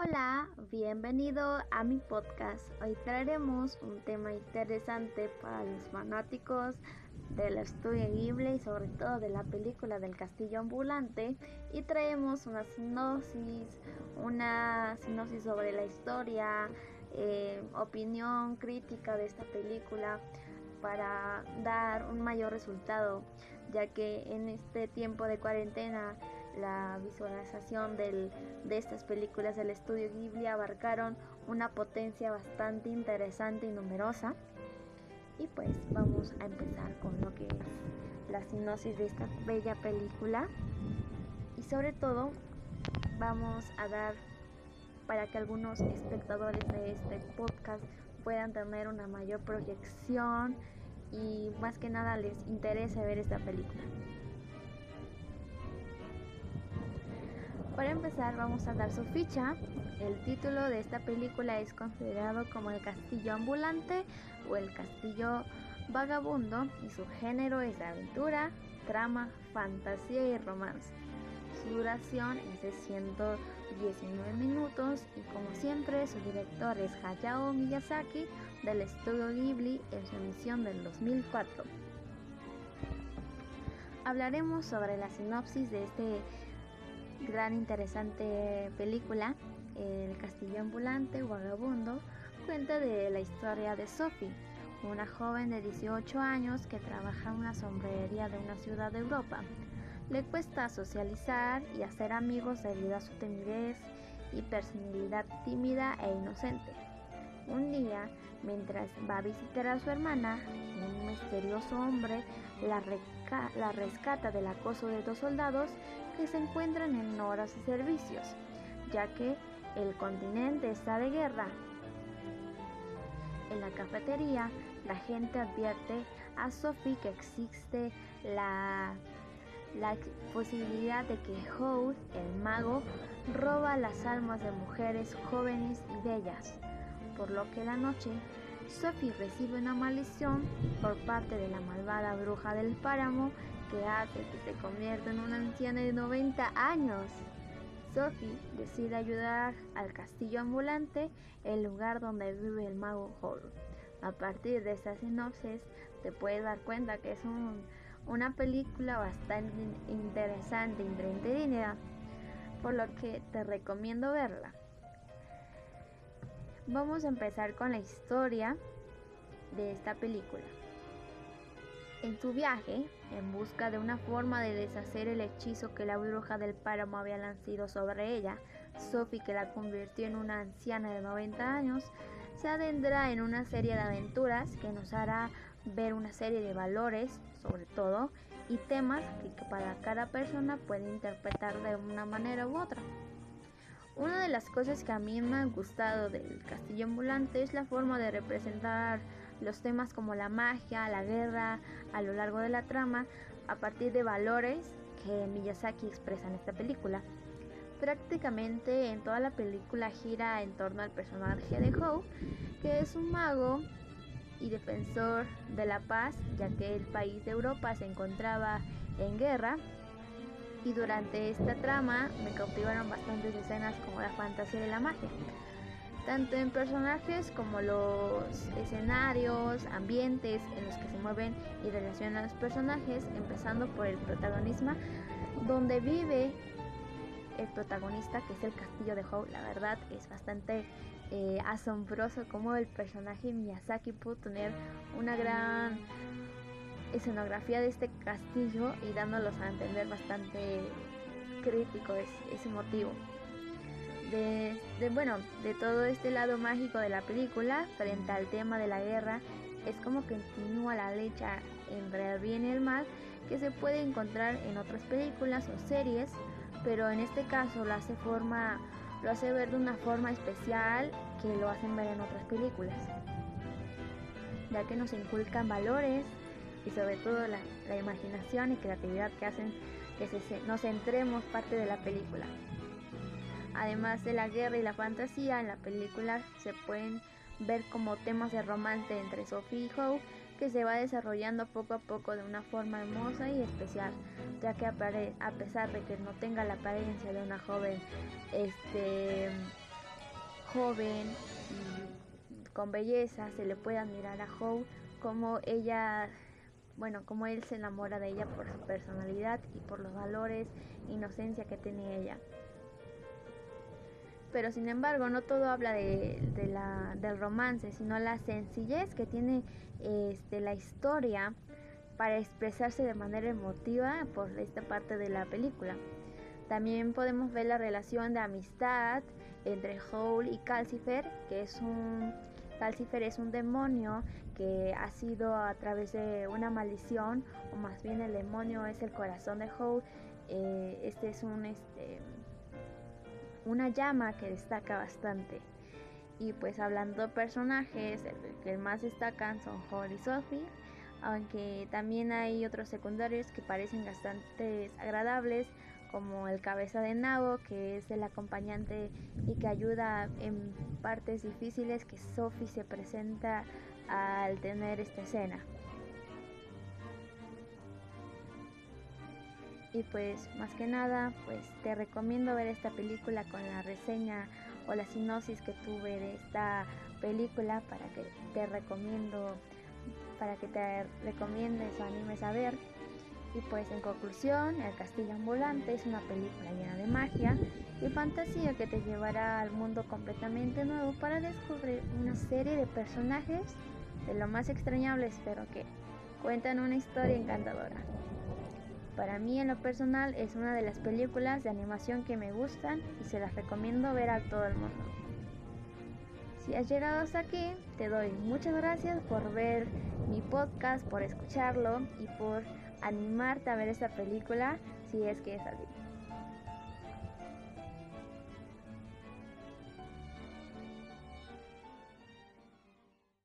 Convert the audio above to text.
Hola, bienvenido a mi podcast. Hoy traeremos un tema interesante para los fanáticos del estudio Ghibli y sobre todo de la película del castillo ambulante y traemos una sinopsis, una sinopsis sobre la historia, eh, opinión crítica de esta película para dar un mayor resultado ya que en este tiempo de cuarentena la visualización de estas películas del estudio Ghibli abarcaron una potencia bastante interesante y numerosa. Y pues vamos a empezar con lo que es la sinopsis de esta bella película. Y sobre todo vamos a dar para que algunos espectadores de este podcast puedan tener una mayor proyección y más que nada les interese ver esta película. Para empezar vamos a dar su ficha. El título de esta película es considerado como el castillo ambulante o el castillo vagabundo y su género es aventura, trama, fantasía y romance. Su duración es de 119 minutos y como siempre su director es Hayao Miyazaki del estudio Ghibli en su emisión del 2004. Hablaremos sobre la sinopsis de este gran interesante película, El Castillo Ambulante Vagabundo, cuenta de la historia de Sophie, una joven de 18 años que trabaja en una sombrería de una ciudad de Europa. Le cuesta socializar y hacer amigos debido a su timidez y personalidad tímida e inocente. Un día, mientras va a visitar a su hermana, un misterioso hombre la, rescata del acoso de dos soldados que se encuentran en horas de servicios, ya que el continente está de guerra. En la cafetería, la gente advierte a Sophie que existe la, la posibilidad de que Howl, el mago, roba las almas de mujeres jóvenes y bellas, por lo que la noche Sophie recibe una maldición por parte de la malvada bruja del páramo que hace que se convierta en una anciana de 90 años. Sophie decide ayudar al castillo ambulante, el lugar donde vive el mago Hall. A partir de esta sinopsis te puedes dar cuenta que es una película bastante interesante entretenida, por lo que te recomiendo verla. Vamos a empezar con la historia de esta película. En su viaje, en busca de una forma de deshacer el hechizo que la bruja del páramo había lanzado sobre ella, Sophie, que la convirtió en una anciana de 90 años, se adentra en una serie de aventuras que nos hará ver una serie de valores, sobre todo, y temas que para cada persona puede interpretar de una manera u otra. Una de las cosas que a mí me ha gustado del castillo ambulante es la forma de representar los temas como la magia, la guerra, a lo largo de la trama, a partir de valores que Miyazaki expresa en esta película. Prácticamente en toda la película gira en torno al personaje de Howe, que es un mago y defensor de la paz, ya que el país de Europa se encontraba en guerra. Y durante esta trama me cautivaron bastantes escenas como la fantasía de la magia tanto en personajes como los escenarios, ambientes en los que se mueven y relacionan los personajes, empezando por el protagonismo, donde vive el protagonista, que es el castillo de Howe. La verdad es bastante eh, asombroso como el personaje Miyazaki pudo tener una gran escenografía de este castillo y dándolos a entender bastante crítico ese motivo de, bueno, de todo este lado mágico de la película frente al tema de la guerra, es como que continúa la lucha entre el bien y el mal que se puede encontrar en otras películas o series, pero en este caso lo hace forma lo hace ver de una forma especial que lo hacen ver en otras películas, ya que nos inculcan valores y sobre todo la, la imaginación y creatividad que hacen que nos centremos parte de la película. Además de la guerra y la fantasía, en la película se pueden ver como temas de romance entre Sophie y Howe que se va desarrollando poco a poco de una forma hermosa y especial, ya que a pesar de que no tenga la apariencia de una joven este, joven con belleza se le puede admirar a Howe como ella bueno, como él se enamora de ella por su personalidad y por los valores inocencia que tiene ella. Pero sin embargo, no todo habla de, la, del romance, sino la sencillez que tiene este, la historia para expresarse de manera emotiva por esta parte de la película. También podemos ver la relación de amistad entre Howl y Calcifer, que es un Calcifer es un demonio que ha sido a través de una maldición, o más bien el demonio es el corazón de Howl. Eh, este es un este, una llama que destaca bastante. Y pues hablando de personajes, el que más destacan son Howl y Sophie, aunque también hay otros secundarios que parecen bastante agradables, como el cabeza de nabo, que es el acompañante y que ayuda en partes difíciles que Sophie se presenta al tener esta escena. Y pues más que nada, pues te recomiendo ver esta película con la reseña o la sinopsis que tuve de esta película para que te recomiendo para que te recomiendes o animes a ver. Y pues en conclusión, El Castillo Ambulante es una película llena de magia y fantasía que te llevará al mundo completamente nuevo para descubrir una serie de personajes de lo más extrañables pero que cuentan una historia encantadora. Para mí en lo personal es una de las películas de animación que me gustan y se las recomiendo ver a todo el mundo. Si has llegado hasta aquí, te doy muchas gracias por ver mi podcast, por escucharlo y por animarte a ver esta película si es que es así.